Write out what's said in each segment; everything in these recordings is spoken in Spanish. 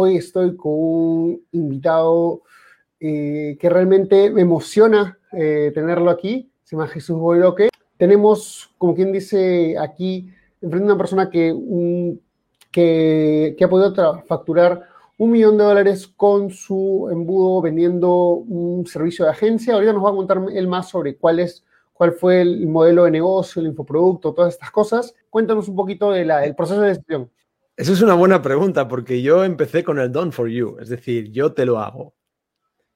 Hoy estoy con un invitado eh, que realmente me emociona eh, tenerlo aquí. Se llama Jesús Boiloque. Tenemos, como quien dice aquí, enfrente a una persona que, ha podido facturar un millón de dólares con su embudo vendiendo un servicio de agencia. Ahorita nos va a contar él más sobre cuál es cuál fue el modelo de negocio, el infoproducto, todas estas cosas. Cuéntanos un poquito del proceso de decisión. Esa es una buena pregunta porque yo empecé con el done for you, es decir, yo te lo hago.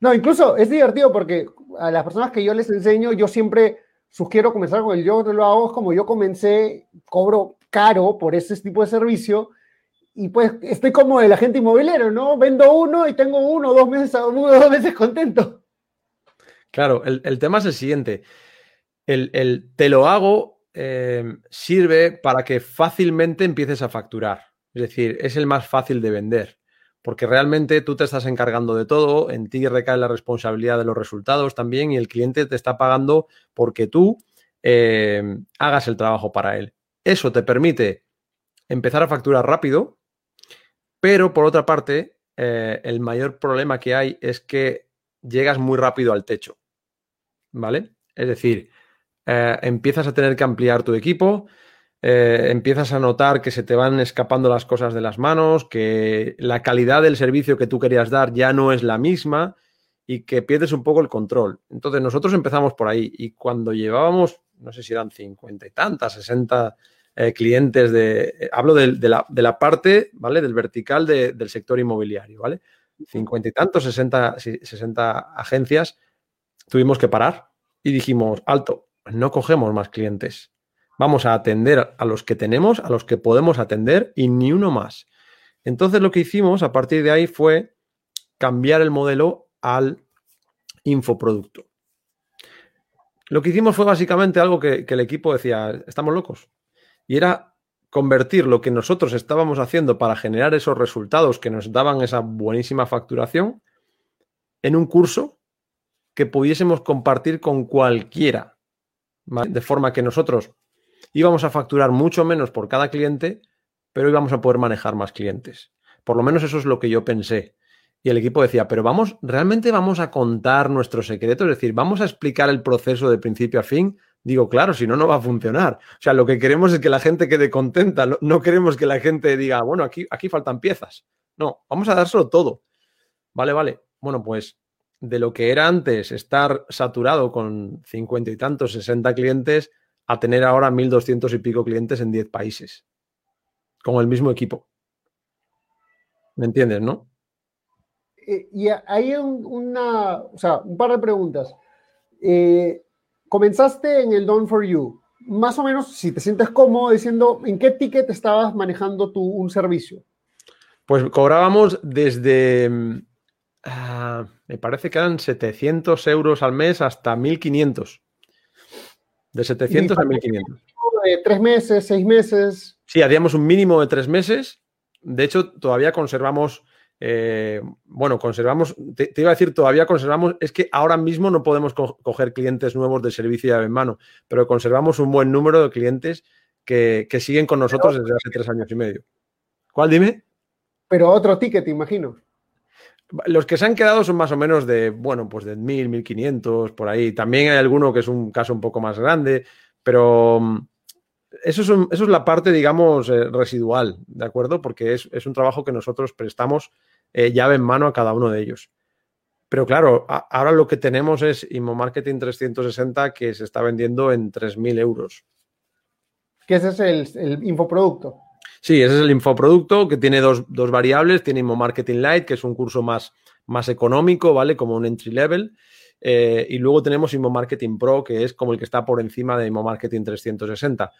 No, incluso es divertido porque a las personas que yo les enseño, yo siempre sugiero comenzar con el yo te lo hago, es como yo comencé, cobro caro por ese tipo de servicio y pues estoy como el agente inmobiliario, ¿no? Vendo uno y tengo uno, dos meses, dos meses contento. Claro, el, tema es el siguiente. El, te lo hago eh, sirve para que fácilmente empieces a facturar. Es decir, es el más fácil de vender, porque realmente tú te estás encargando de todo, en ti recae la responsabilidad de los resultados también y el cliente te está pagando porque tú eh, hagas el trabajo para él. Eso te permite empezar a facturar rápido, pero por otra parte, eh, el mayor problema que hay es que llegas muy rápido al techo. ¿Vale? Es decir, eh, empiezas a tener que ampliar tu equipo, eh, empiezas a notar que se te van escapando las cosas de las manos, que la calidad del servicio que tú querías dar ya no es la misma y que pierdes un poco el control. Entonces nosotros empezamos por ahí y cuando llevábamos, no sé si eran cincuenta y tantas, sesenta eh, clientes de, eh, hablo de, la, parte, ¿vale? Del vertical del sector inmobiliario, ¿vale? Cincuenta y tantos, sesenta, sesenta agencias, tuvimos que parar y dijimos, alto, no cogemos más clientes Vamos a atender a los que tenemos, a los que podemos atender y ni uno más. Entonces lo que hicimos a partir de ahí fue cambiar el modelo al infoproducto. Lo que hicimos fue básicamente algo que, el equipo decía, estamos locos. Y era convertir lo que nosotros estábamos haciendo para generar esos resultados que nos daban esa buenísima facturación en un curso que pudiésemos compartir con cualquiera. De forma que nosotros íbamos a facturar mucho menos por cada cliente, pero íbamos a poder manejar más clientes. Por lo menos eso es lo que yo pensé. Y el equipo decía, pero vamos, ¿realmente vamos a contar nuestros secretos? Es decir, ¿vamos a explicar el proceso de principio a fin? Digo, claro, si no, no va a funcionar. O sea, lo que queremos es que la gente quede contenta. No, queremos que la gente diga, bueno, aquí, aquí faltan piezas. No, vamos a dárselo todo. Vale, vale. Bueno, pues de lo que era antes estar saturado con cincuenta y tantos, sesenta clientes, a tener ahora 1.200 y pico clientes en 10 países, con el mismo equipo. ¿Me entiendes, no? Eh, y hay un, una, o sea, un par de preguntas. Eh, comenzaste en el Done for You. Más o menos, si te sientes cómodo diciendo, ¿en qué ticket estabas manejando tú un servicio? Pues cobrábamos desde, mm, ah, me parece que eran 700 euros al mes hasta 1500. De 700 a 1500. De tres meses, seis meses. Sí, hacíamos un mínimo de tres meses. De hecho, todavía conservamos, eh, bueno, conservamos, te, iba a decir, todavía conservamos, es que ahora mismo no podemos coger clientes nuevos de servicio llave en mano, pero conservamos un buen número de clientes que, siguen con nosotros desde hace tres años y medio. ¿Cuál dime? Pero otro ticket, imagino. Los que se han quedado son más o menos de, bueno, pues de 1000, 1500, por ahí. También hay alguno que es un caso un poco más grande, pero mm, eso es, eso es la parte, digamos, eh, residual, ¿de acuerdo? Porque es, un trabajo que nosotros prestamos eh, llave en mano a cada uno de ellos. Pero claro, ahora lo que tenemos es Imo Marketing 360 que se está vendiendo en 3.000 euros. Que ese es el, el infoproducto. Sí, ese es el infoproducto que tiene dos, variables. Tiene Imo Marketing Lite, que es un curso más, más económico, ¿vale? Como un entry level. Eh, y luego tenemos Imo Marketing Pro, que es como el que está por encima de Imo Marketing 360.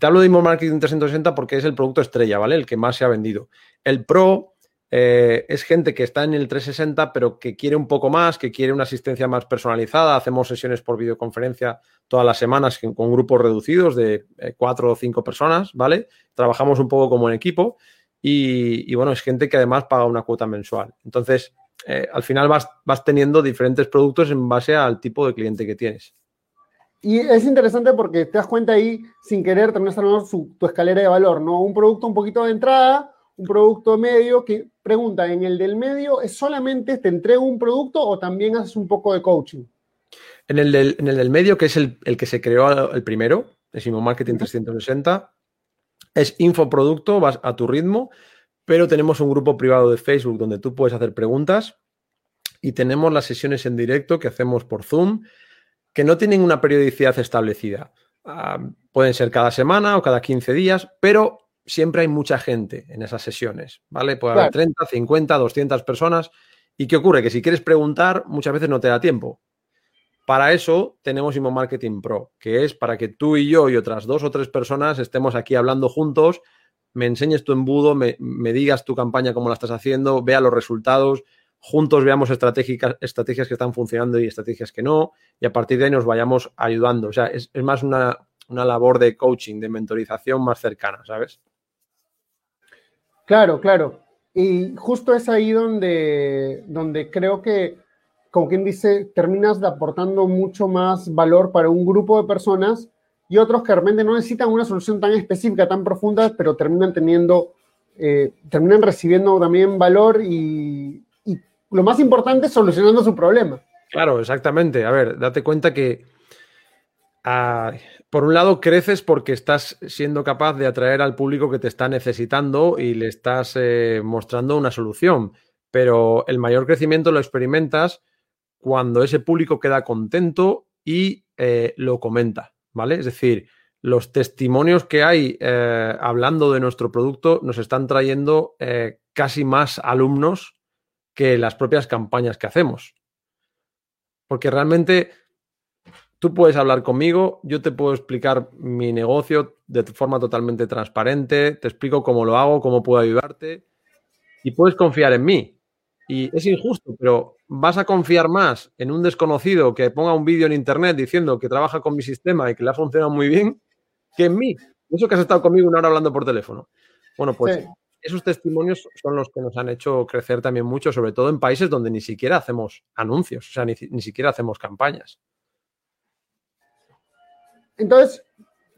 Te hablo de Imo Marketing 360 porque es el producto estrella, ¿vale? El que más se ha vendido. El Pro eh, es gente que está en el 360, pero que quiere un poco más, que quiere una asistencia más personalizada. Hacemos sesiones por videoconferencia todas las semanas con grupos reducidos de eh, cuatro o cinco personas, ¿vale? Trabajamos un poco como en equipo y, bueno, es gente que además paga una cuota mensual. Entonces, eh, al final vas, vas teniendo diferentes productos en base al tipo de cliente que tienes. Y es interesante porque te das cuenta ahí, sin querer, está su, tu escalera de valor, ¿no? Un producto un poquito de entrada, un producto medio, que pregunta, ¿en el del medio es solamente te entrego un producto o también haces un poco de coaching? En el del, medio, que es el, que se creó el primero, es Imo Marketing 360, es infoproducto, vas a tu ritmo, pero tenemos un grupo privado de Facebook donde tú puedes hacer preguntas y tenemos las sesiones en directo que hacemos por Zoom que no tienen una periodicidad establecida. Ah, pueden ser cada semana o cada 15 días, pero siempre hay mucha gente en esas sesiones, ¿vale? Puede haber 30, 50, 200 personas. ¿Y qué ocurre? Que si quieres preguntar, muchas veces no te da tiempo. Para eso tenemos Imo Marketing Pro, que es para que tú y yo y otras dos o tres personas estemos aquí hablando juntos, me enseñes tu embudo, me, me digas tu campaña, cómo la estás haciendo, vea los resultados, juntos veamos estrategias, estrategias que están funcionando y estrategias que no, y a partir de ahí nos vayamos ayudando. O sea, es, más una, labor de coaching, de mentorización más cercana, ¿sabes? Claro, claro. Y justo es ahí donde, donde creo que, como quien dice, terminas aportando mucho más valor para un grupo de personas y otros que realmente no necesitan una solución tan específica, tan profunda, pero terminan teniendo, eh, terminan recibiendo también valor y, lo más importante solucionando su problema. Claro, exactamente. A ver, date cuenta que por un lado creces porque estás siendo capaz de atraer al público que te está necesitando y le estás eh, mostrando una solución, pero el mayor crecimiento lo experimentas cuando ese público queda contento y eh, lo comenta, ¿vale? Es decir, los testimonios que hay eh, hablando de nuestro producto nos están trayendo casi más alumnos que las propias campañas que hacemos. Porque realmente tú puedes hablar conmigo, yo te puedo explicar mi negocio de forma totalmente transparente, te explico cómo lo hago, cómo puedo ayudarte y puedes confiar en mí. Y es injusto, pero vas a confiar más en un desconocido que ponga un vídeo en internet diciendo que trabaja con mi sistema y que le ha funcionado muy bien que en mí. Eso que has estado conmigo una hora hablando por teléfono. Bueno, pues esos testimonios son los que nos han hecho crecer también mucho, sobre todo en países donde ni siquiera hacemos anuncios, o sea, ni, siquiera hacemos campañas. Entonces,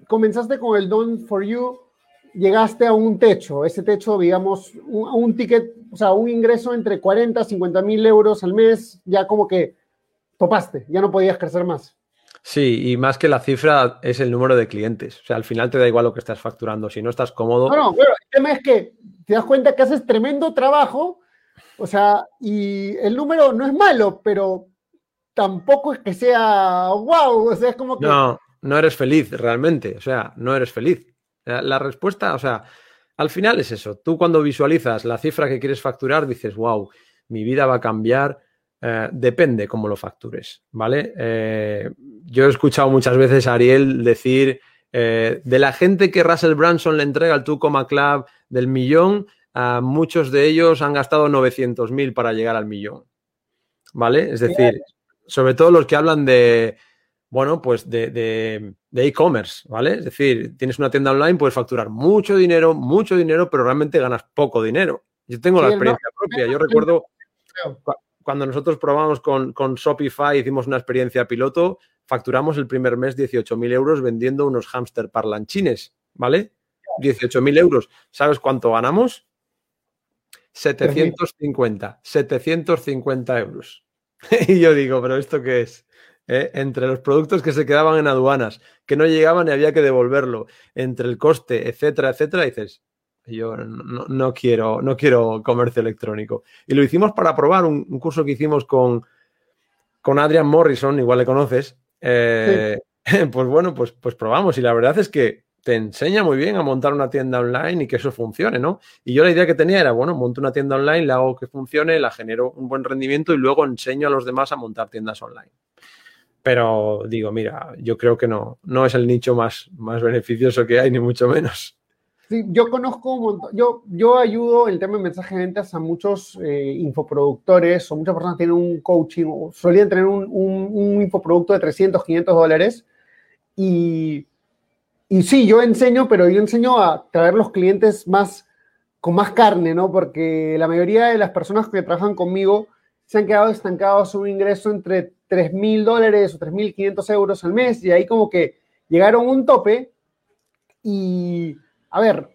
comenzaste con el Done for You, llegaste a un techo, ese techo, digamos, un, un ticket, o sea, un ingreso entre 40 50 mil euros al mes, ya como que topaste, ya no podías crecer más. Sí, y más que la cifra es el número de clientes. O sea, al final te da igual lo que estás facturando. Si no estás cómodo. No, no, el tema es que te das cuenta que haces tremendo trabajo. O sea, y el número no es malo, pero tampoco es que sea wow. O sea, es como que. No, no eres feliz realmente. O sea, no eres feliz. La respuesta, o sea, al final es eso. Tú cuando visualizas la cifra que quieres facturar, dices, wow, mi vida va a cambiar eh, depende cómo lo factures, ¿vale? Eh, yo he escuchado muchas veces a Ariel decir eh, de la gente que Russell Branson le entrega al Tucoma Club del millón, muchos de ellos han gastado 900.000 para llegar al millón, ¿vale? Es decir, sobre todo los que hablan de, bueno, pues de e-commerce, ¿vale? Es decir, tienes una tienda online, puedes facturar mucho dinero, mucho dinero, pero realmente ganas poco dinero. Yo tengo la experiencia propia. Yo recuerdo cuando nosotros probamos con, con Shopify, hicimos una experiencia piloto, facturamos el primer mes 18.000 euros vendiendo unos hámster parlanchines, ¿vale? 18.000 euros. ¿Sabes cuánto ganamos? 750, 750 euros. y yo digo, pero ¿esto qué es? ¿Eh? Entre los productos que se quedaban en aduanas, que no llegaban y había que devolverlo, entre el coste, etcétera, etcétera, dices, yo no, quiero, no quiero comercio electrónico. Y lo hicimos para probar un, curso que hicimos con, con Adrian Morrison, igual le conoces. Eh, pues bueno, pues, pues probamos. Y la verdad es que te enseña muy bien a montar una tienda online y que eso funcione, ¿no? Y yo la idea que tenía era, bueno, monto una tienda online, la hago que funcione, la genero un buen rendimiento y luego enseño a los demás a montar tiendas online. Pero digo, mira, yo creo que no, no es el nicho más, más beneficioso que hay, ni mucho menos. Sí, yo conozco un montón, yo, yo ayudo en el tema de mensaje de ventas a muchos eh, infoproductores o muchas personas tienen un coaching o solían tener un, un, infoproducto de 300, 500 dólares y, y sí, yo enseño, pero yo enseño a traer los clientes más con más carne, ¿no? Porque la mayoría de las personas que trabajan conmigo se han quedado estancados un ingreso entre 3 mil dólares o 3.500 euros al mes y ahí como que llegaron a un tope y, a ver,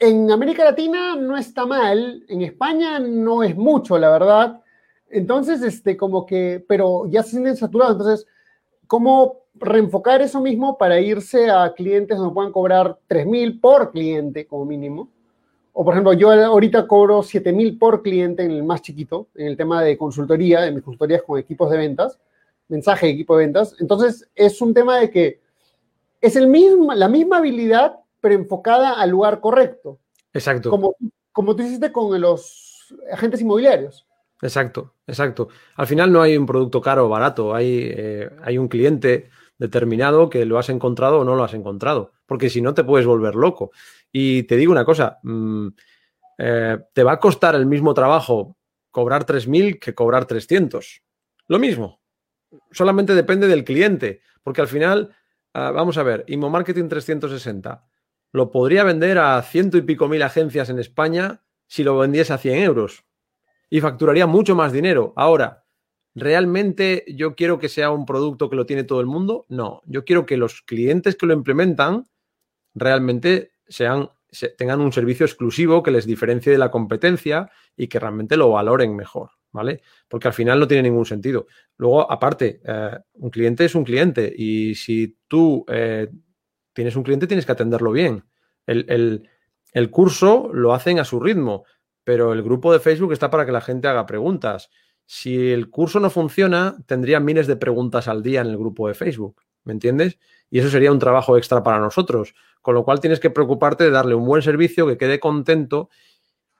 en América Latina no está mal, en España no es mucho, la verdad. Entonces, este, como que, pero ya se sienten saturados. Entonces, ¿cómo reenfocar eso mismo para irse a clientes donde puedan cobrar 3 mil por cliente como mínimo? O por ejemplo, yo ahorita cobro 7 mil por cliente en el más chiquito, en el tema de consultoría, de mis consultorías con equipos de ventas, mensaje de equipo de ventas. Entonces, es un tema de que es el mismo, la misma habilidad, pero enfocada al lugar correcto. Exacto. Como, como tú hiciste con los agentes inmobiliarios. Exacto, exacto. Al final no hay un producto caro o barato, hay, eh, hay un cliente determinado que lo has encontrado o no lo has encontrado, porque si no te puedes volver loco. Y te digo una cosa, mm, eh, te va a costar el mismo trabajo cobrar 3.000 que cobrar 300. Lo mismo. Solamente depende del cliente, porque al final, ah, vamos a ver, Imo Marketing 360 lo podría vender a ciento y pico mil agencias en España si lo vendiese a 100 euros y facturaría mucho más dinero. Ahora, ¿realmente yo quiero que sea un producto que lo tiene todo el mundo? No, yo quiero que los clientes que lo implementan realmente sean, tengan un servicio exclusivo que les diferencie de la competencia y que realmente lo valoren mejor, ¿vale? Porque al final no tiene ningún sentido. Luego, aparte, eh, un cliente es un cliente y si tú eh, tienes un cliente tienes que atenderlo bien. El, el curso lo hacen a su ritmo, pero el grupo de Facebook está para que la gente haga preguntas. Si el curso no funciona, tendría miles de preguntas al día en el grupo de Facebook, ¿me entiendes? Y eso sería un trabajo extra para nosotros. Con lo cual tienes que preocuparte de darle un buen servicio, que quede contento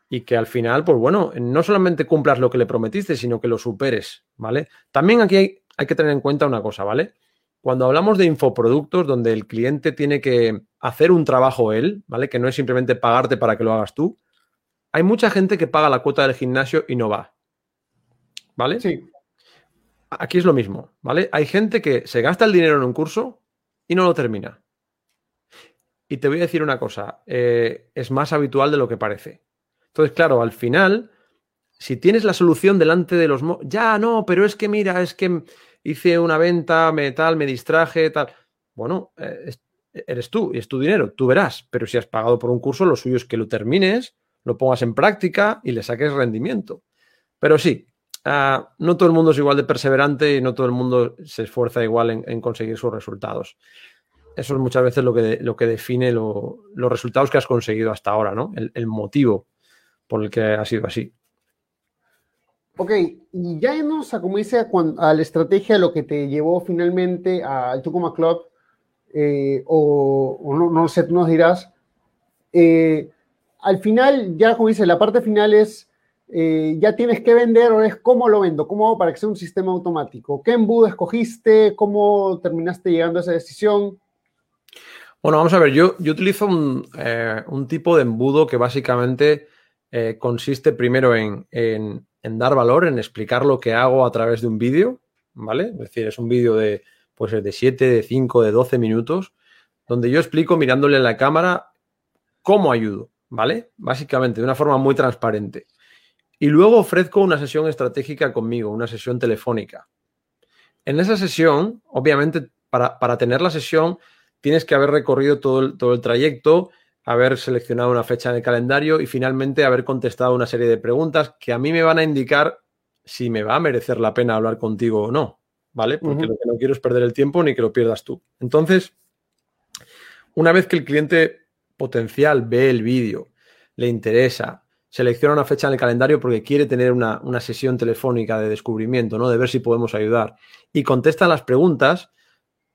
y que al final, pues bueno, no solamente cumplas lo que le prometiste, sino que lo superes, ¿vale? También aquí hay, que tener en cuenta una cosa, ¿vale? Cuando hablamos de infoproductos donde el cliente tiene que hacer un trabajo él, ¿vale? Que no es simplemente pagarte para que lo hagas tú, hay mucha gente que paga la cuota del gimnasio y no va. ¿Vale? Sí. Aquí es lo mismo, ¿vale? Hay gente que se gasta el dinero en un curso y no lo termina. Y te voy a decir una cosa, eh, es más habitual de lo que parece. Entonces, claro, al final, si tienes la solución delante de los... Ya, no, pero es que mira, es que hice una venta, me tal, me distraje, tal. Bueno, eh, eres tú y es tu dinero, tú verás. Pero si has pagado por un curso, lo suyo es que lo termines, lo pongas en práctica y le saques rendimiento. Pero sí, ah, no todo el mundo es igual de perseverante y no todo el mundo se esfuerza igual en conseguir sus resultados eso es muchas veces lo que, lo que define los resultados que has conseguido hasta ahora, ¿no? El, motivo por el que ha sido así. Ok, y ya hemos a, como dice, a, la estrategia, lo que te llevó finalmente al Tucumán Club, eh, o, no, sé, tú nos dirás. Eh, al final, ya como dice, la parte final es, eh, ya tienes que vender, o es cómo lo vendo, cómo hago para que sea un sistema automático. ¿Qué embudo escogiste? ¿Cómo terminaste llegando a esa decisión? Bueno, vamos a ver, yo, yo utilizo un, eh, tipo de embudo que básicamente eh, consiste primero en, dar valor, en explicar lo que hago a través de un vídeo, ¿vale? Es decir, es un vídeo de, pues, de 7, de 5, de 12 minutos, donde yo explico mirándole en la cámara cómo ayudo, ¿vale? Básicamente, de una forma muy transparente. Y luego ofrezco una sesión estratégica conmigo, una sesión telefónica. En esa sesión, obviamente, para, para tener la sesión, tienes que haber recorrido todo el, todo el trayecto, haber seleccionado una fecha en el calendario y finalmente haber contestado una serie de preguntas que a mí me van a indicar si me va a merecer la pena hablar contigo o no, ¿vale? Porque lo que no quiero es perder el tiempo ni que lo pierdas tú. Entonces, una vez que el cliente potencial ve el vídeo, le interesa, selecciona una fecha en el calendario porque quiere tener una, una, sesión telefónica de descubrimiento, ¿no? De ver si podemos ayudar. Y contesta las preguntas,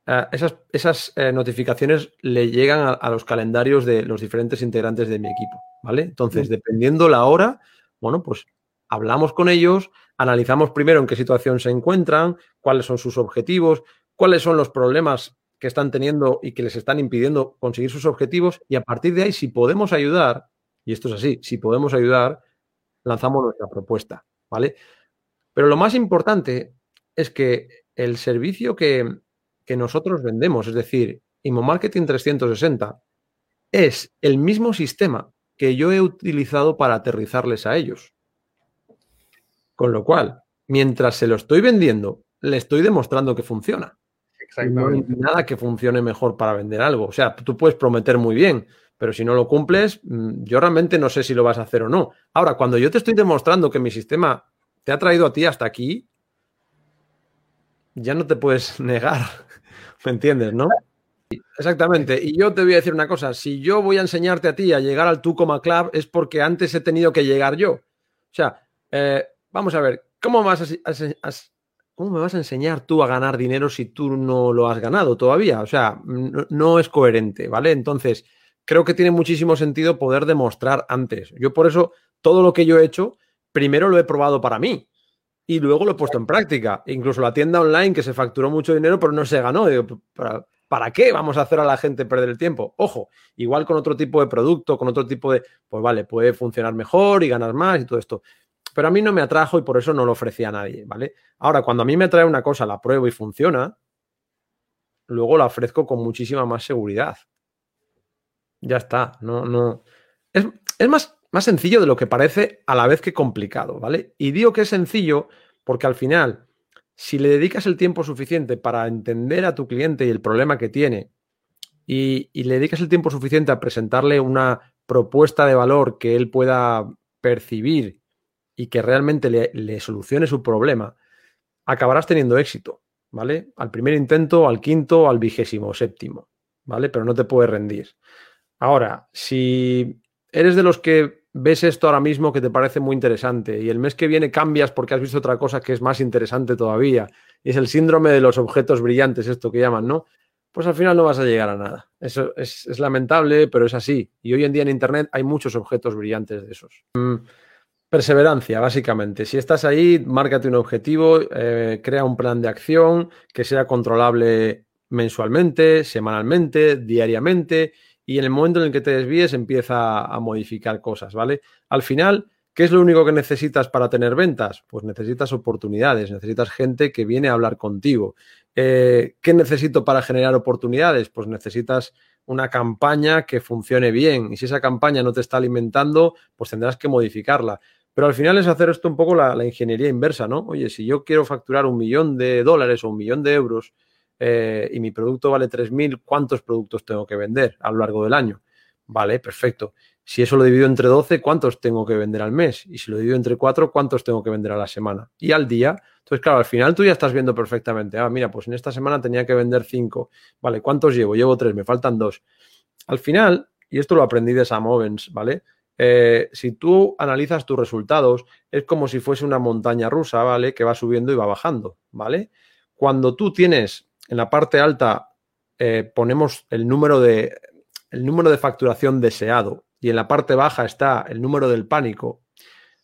Ah, esas, esas eh, notificaciones le llegan a, los calendarios de los diferentes integrantes de mi equipo, ¿vale? Entonces, dependiendo la hora, bueno, pues hablamos con ellos, analizamos primero en qué situación se encuentran, cuáles son sus objetivos, cuáles son los problemas que están teniendo y que les están impidiendo conseguir sus objetivos y a partir de ahí, si podemos ayudar, y esto es así, si podemos ayudar, lanzamos nuestra propuesta, ¿vale? Pero lo más importante es que el servicio que, que nosotros vendemos, es decir, Imo Marketing 360, es el mismo sistema que yo he utilizado para aterrizarles a ellos. Con lo cual, mientras se lo estoy vendiendo, le estoy demostrando que funciona. No hay nada que funcione mejor para vender algo. O sea, tú puedes prometer muy bien, pero si no lo cumples, mm, yo realmente no sé si lo vas a hacer o no. Ahora, cuando yo te estoy demostrando que mi sistema te ha traído a ti hasta aquí, ya no te puedes negar. ¿Me entiendes, no? Exactamente. Y yo te voy a decir una cosa. Si yo voy a enseñarte a ti a llegar al tú como club, es porque antes he tenido que llegar yo. O sea, eh, vamos a ver, ¿cómo vas a, ¿cómo me vas a enseñar tú a ganar dinero si tú no lo has ganado todavía? O sea, no, es coherente, ¿vale? Entonces, creo que tiene muchísimo sentido poder demostrar antes. Yo por eso, todo lo que yo he hecho, primero lo he probado para mí y luego lo he puesto en práctica. Incluso la tienda online que se facturó mucho dinero, pero no se ganó. ¿para, ¿para qué vamos a hacer a la gente perder el tiempo? Ojo, igual con otro tipo de producto, con otro tipo de, pues vale, puede funcionar mejor y ganar más y todo esto pero a mí no me atrajo y por eso no lo ofrecía a nadie, ¿vale? Ahora, cuando a mí me atrae una cosa, la pruebo y funciona, luego la ofrezco con muchísima más seguridad. Ya está, no, no. Es, más, más sencillo de lo que parece a la vez que complicado, ¿vale? Y digo que es sencillo porque al final, si le dedicas el tiempo suficiente para entender a tu cliente y el problema que tiene, y, y le dedicas el tiempo suficiente a presentarle una propuesta de valor que él pueda percibir y que realmente le, solucione su problema, acabarás teniendo éxito, ¿vale? Al primer intento, al quinto, al vigésimo séptimo, ¿vale? Pero no te puedes rendir. Ahora, si eres de los que ves esto ahora mismo que te parece muy interesante y el mes que viene cambias porque has visto otra cosa que es más interesante todavía, y es el síndrome de los objetos brillantes, esto que llaman, ¿no? Pues al final no vas a llegar a nada. Eso es, lamentable, pero es así. Y hoy en día en Internet hay muchos objetos brillantes de esos. Mm, Perseverancia, básicamente. Si estás ahí, márcate un objetivo, eh, crea un plan de acción que sea controlable mensualmente, semanalmente, diariamente, y en el momento en el que te desvíes empieza a modificar cosas, ¿vale? Al final, ¿qué es lo único que necesitas para tener ventas? Pues necesitas oportunidades, necesitas gente que viene a hablar contigo. Eh, ¿Qué necesito para generar oportunidades? Pues necesitas una campaña que funcione bien y si esa campaña no te está alimentando, pues tendrás que modificarla. Pero al final es hacer esto un poco la, ingeniería inversa, ¿no? Oye, si yo quiero facturar un millón de dólares o un millón de euros eh, y mi producto vale 3.000, ¿cuántos productos tengo que vender a lo largo del año? Vale, perfecto. Si eso lo divido entre 12, ¿cuántos tengo que vender al mes? Y si lo divido entre 4, ¿cuántos tengo que vender a la semana? Y al día. Entonces, claro, al final tú ya estás viendo perfectamente. Ah, mira, pues en esta semana tenía que vender 5. Vale, ¿cuántos llevo? Llevo 3, me faltan 2. Al final, y esto lo aprendí de Sam Owens, ¿vale? Eh, si tú analizas tus resultados, es como si fuese una montaña rusa, ¿vale? Que va subiendo y va bajando, ¿vale? Cuando tú tienes en la parte alta, eh, ponemos el número, de, el número de facturación deseado y en la parte baja está el número del pánico,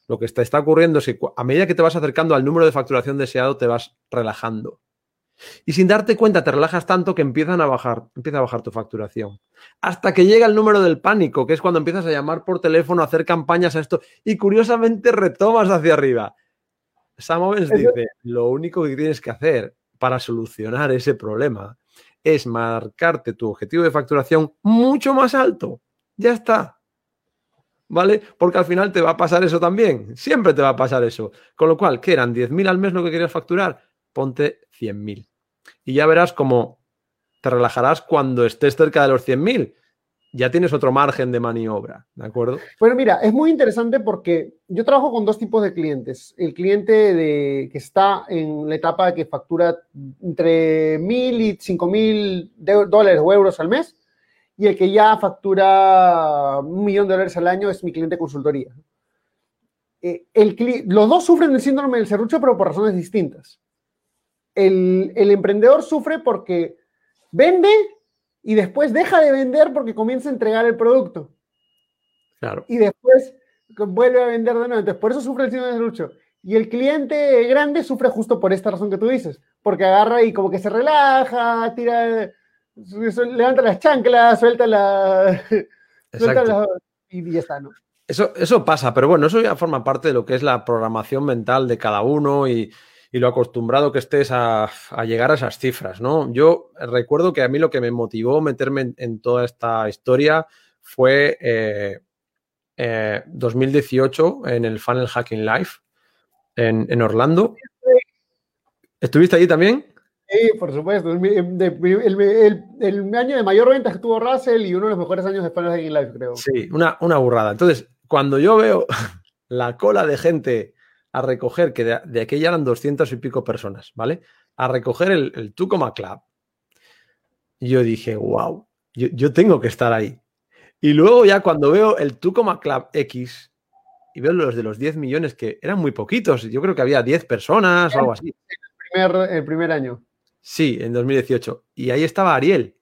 lo que está, está ocurriendo es que a medida que te vas acercando al número de facturación deseado, te vas relajando. Y sin darte cuenta te relajas tanto que empiezan a bajar, empieza a bajar tu facturación. Hasta que llega el número del pánico, que es cuando empiezas a llamar por teléfono, a hacer campañas a esto y curiosamente retomas hacia arriba. Sam dice, lo único que tienes que hacer para solucionar ese problema es marcarte tu objetivo de facturación mucho más alto. Ya está. ¿Vale? Porque al final te va a pasar eso también. Siempre te va a pasar eso. Con lo cual, ¿qué eran? ¿10.000 al mes lo que querías facturar? Ponte 100.000. Y ya verás cómo te relajarás cuando estés cerca de los 100.000. Ya tienes otro margen de maniobra, ¿de acuerdo? Bueno, mira, es muy interesante porque yo trabajo con dos tipos de clientes. El cliente que está en la etapa que factura entre 1.000 y 5.000 dólares o euros al mes y el que ya factura un millón de dólares al año es mi cliente de consultoría. Eh, los dos sufren del síndrome del serrucho, pero por razones distintas el, emprendedor sufre porque vende y después deja de vender porque comienza a entregar el producto. Claro. Y después vuelve a vender de nuevo. Entonces, por eso sufre el síndrome de lucho. Y el cliente grande sufre justo por esta razón que tú dices, porque agarra y como que se relaja, tira, levanta las chanclas, suelta la... suelta la y ya está, ¿no? Eso, eso pasa, pero bueno, eso ya forma parte de lo que es la programación mental de cada uno y, y lo acostumbrado que estés a, a, llegar a esas cifras, ¿no? Yo recuerdo que a mí lo que me motivó meterme en, en toda esta historia fue eh, eh, 2018 en el Funnel Hacking Live en, en Orlando. ¿Estuviste allí también? Sí, por supuesto. El, el, el, año de mayor venta que tuvo Russell y uno de los mejores años de Funnel Hacking Live, creo. Sí, una, una burrada. Entonces, cuando yo veo la cola de gente a recoger, que de, de aquella eran 200 y pico personas, ¿vale? A recoger el, el Tucoma Club. Yo dije, wow, yo, yo, tengo que estar ahí. Y luego ya cuando veo el Tucoma Club X y veo los de los 10 millones, que eran muy poquitos, yo creo que había 10 personas o algo así. El primer, el primer año. Sí, en 2018. Y ahí estaba Ariel.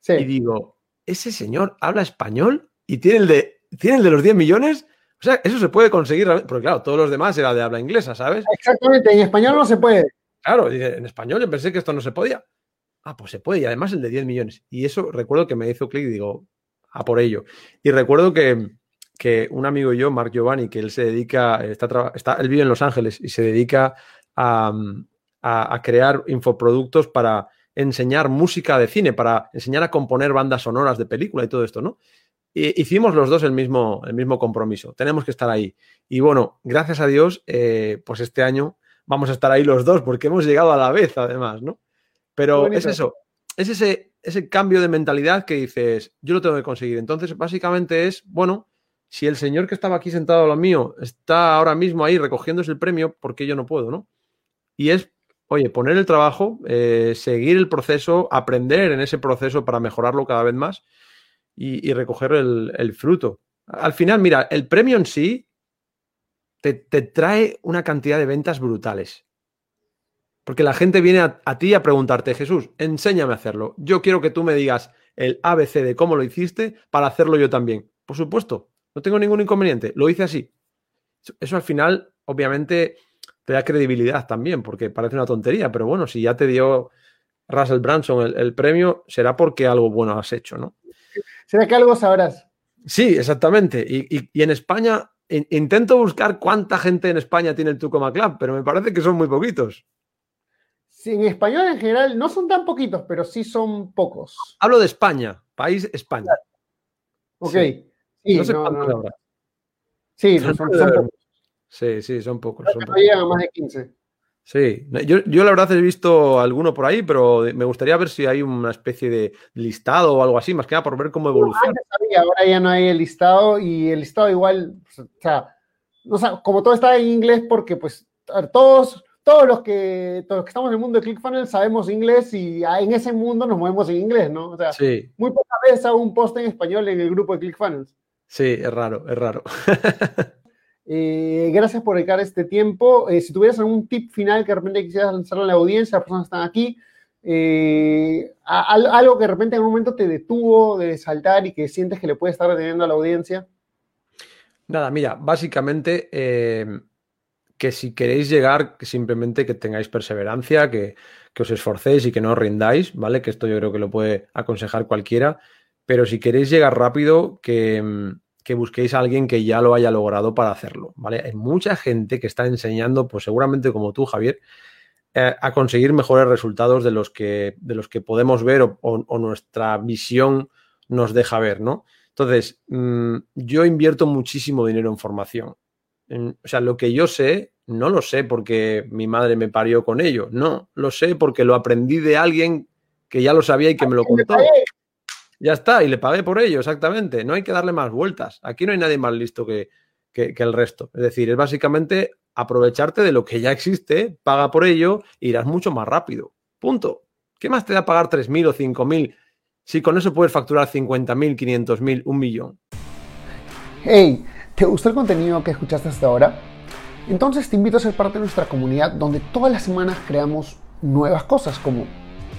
Sí. Y digo, ese señor habla español y tiene el de, ¿tiene el de los 10 millones. O sea, eso se puede conseguir, porque claro, todos los demás era de habla inglesa, ¿sabes? Exactamente, en español no se puede. Claro, en español yo pensé que esto no se podía. Ah, pues se puede, y además el de 10 millones. Y eso recuerdo que me hizo clic y digo, a por ello. Y recuerdo que, que un amigo y yo, Mark Giovanni, que él se dedica, está, está, él vive en Los Ángeles y se dedica a, a, a crear infoproductos para enseñar música de cine, para enseñar a componer bandas sonoras de película y todo esto, ¿no? Hicimos los dos el mismo, el mismo compromiso. Tenemos que estar ahí. Y bueno, gracias a Dios, eh, pues este año vamos a estar ahí los dos porque hemos llegado a la vez, además, ¿no? Pero es eso, es ese, ese cambio de mentalidad que dices, yo lo tengo que conseguir. Entonces, básicamente es, bueno, si el señor que estaba aquí sentado a lo mío está ahora mismo ahí recogiéndose el premio, ¿por qué yo no puedo, no? Y es, oye, poner el trabajo, eh, seguir el proceso, aprender en ese proceso para mejorarlo cada vez más y, recoger el, fruto. Al final, mira, el premio en sí te, trae una cantidad de ventas brutales. Porque la gente viene a, ti a preguntarte, Jesús, enséñame a hacerlo. Yo quiero que tú me digas el ABC de cómo lo hiciste para hacerlo yo también. Por supuesto, no tengo ningún inconveniente. Lo hice así. Eso al final, obviamente, te da credibilidad también, porque parece una tontería, pero bueno, si ya te dio Russell Branson el premio, será porque algo bueno has hecho, ¿no? ¿Será que algo sabrás? Sí, exactamente. Y, y, y en España, in, intento buscar cuánta gente en España tiene el Tucoma Club, pero me parece que son muy poquitos. Sí, en español en general no son tan poquitos, pero sí son pocos. Hablo de España, país España. Ok. Sí. Sí, no sé no, cuántos no. habrá. Sí, son, son, son pocos. Sí, sí, son pocos. Creo Son que no pocos. llegan a más de 15. Sí, yo, yo, la verdad he visto alguno por ahí, pero me gustaría ver si hay una especie de listado o algo así, más que nada por ver cómo evoluciona. Antes había, ahora ya no hay el listado y el listado igual, pues, o sea, o sea, como todo está en inglés porque pues todos, todos los que todos los que estamos en el mundo de ClickFunnels sabemos inglés y en ese mundo nos movemos en inglés, ¿no? O sea, Sí, muy pocas veces hago un post en español en el grupo de ClickFunnels. sí, es raro, es raro. Eh, gracias por dedicar este tiempo. Eh, si tuvieras algún tip final que de repente quisieras lanzarle a la audiencia, las personas están aquí, eh, algo que de repente en un momento te detuvo de saltar y que sientes que le puede estar reteniendo a la audiencia. Nada, mira, básicamente que si queréis llegar, simplemente que tengáis perseverancia, que, que os esforcéis y que no os rindáis, ¿vale? Que esto yo creo que lo puede aconsejar cualquiera, pero si queréis llegar rápido, que, mm, que busquéis a alguien que ya lo haya logrado para hacerlo, ¿vale? Hay mucha gente que está enseñando, pues seguramente como tú, Javier, eh, a conseguir mejores resultados de los que, de los que podemos ver o, o, o nuestra visión nos deja ver, ¿no? Entonces, mmm, yo invierto muchísimo dinero en formación. En, o sea, lo que yo sé, no lo sé porque mi madre me parió con ello. No, lo sé porque lo aprendí de alguien que ya lo sabía y que me lo contó. Ya está, y le pagué por ello, exactamente. No hay que darle más vueltas. Aquí no hay nadie más listo que, que, el resto. Es decir, es básicamente aprovecharte de lo que ya existe, paga por ello, e irás mucho más rápido. Punto. ¿Qué más te da pagar 3.000 o 5.000 si con eso puedes facturar 50.000, 500.000, un millón? Hey, ¿te gustó el contenido que escuchaste hasta ahora? Entonces te invito a ser parte de nuestra comunidad donde todas las semanas creamos nuevas cosas como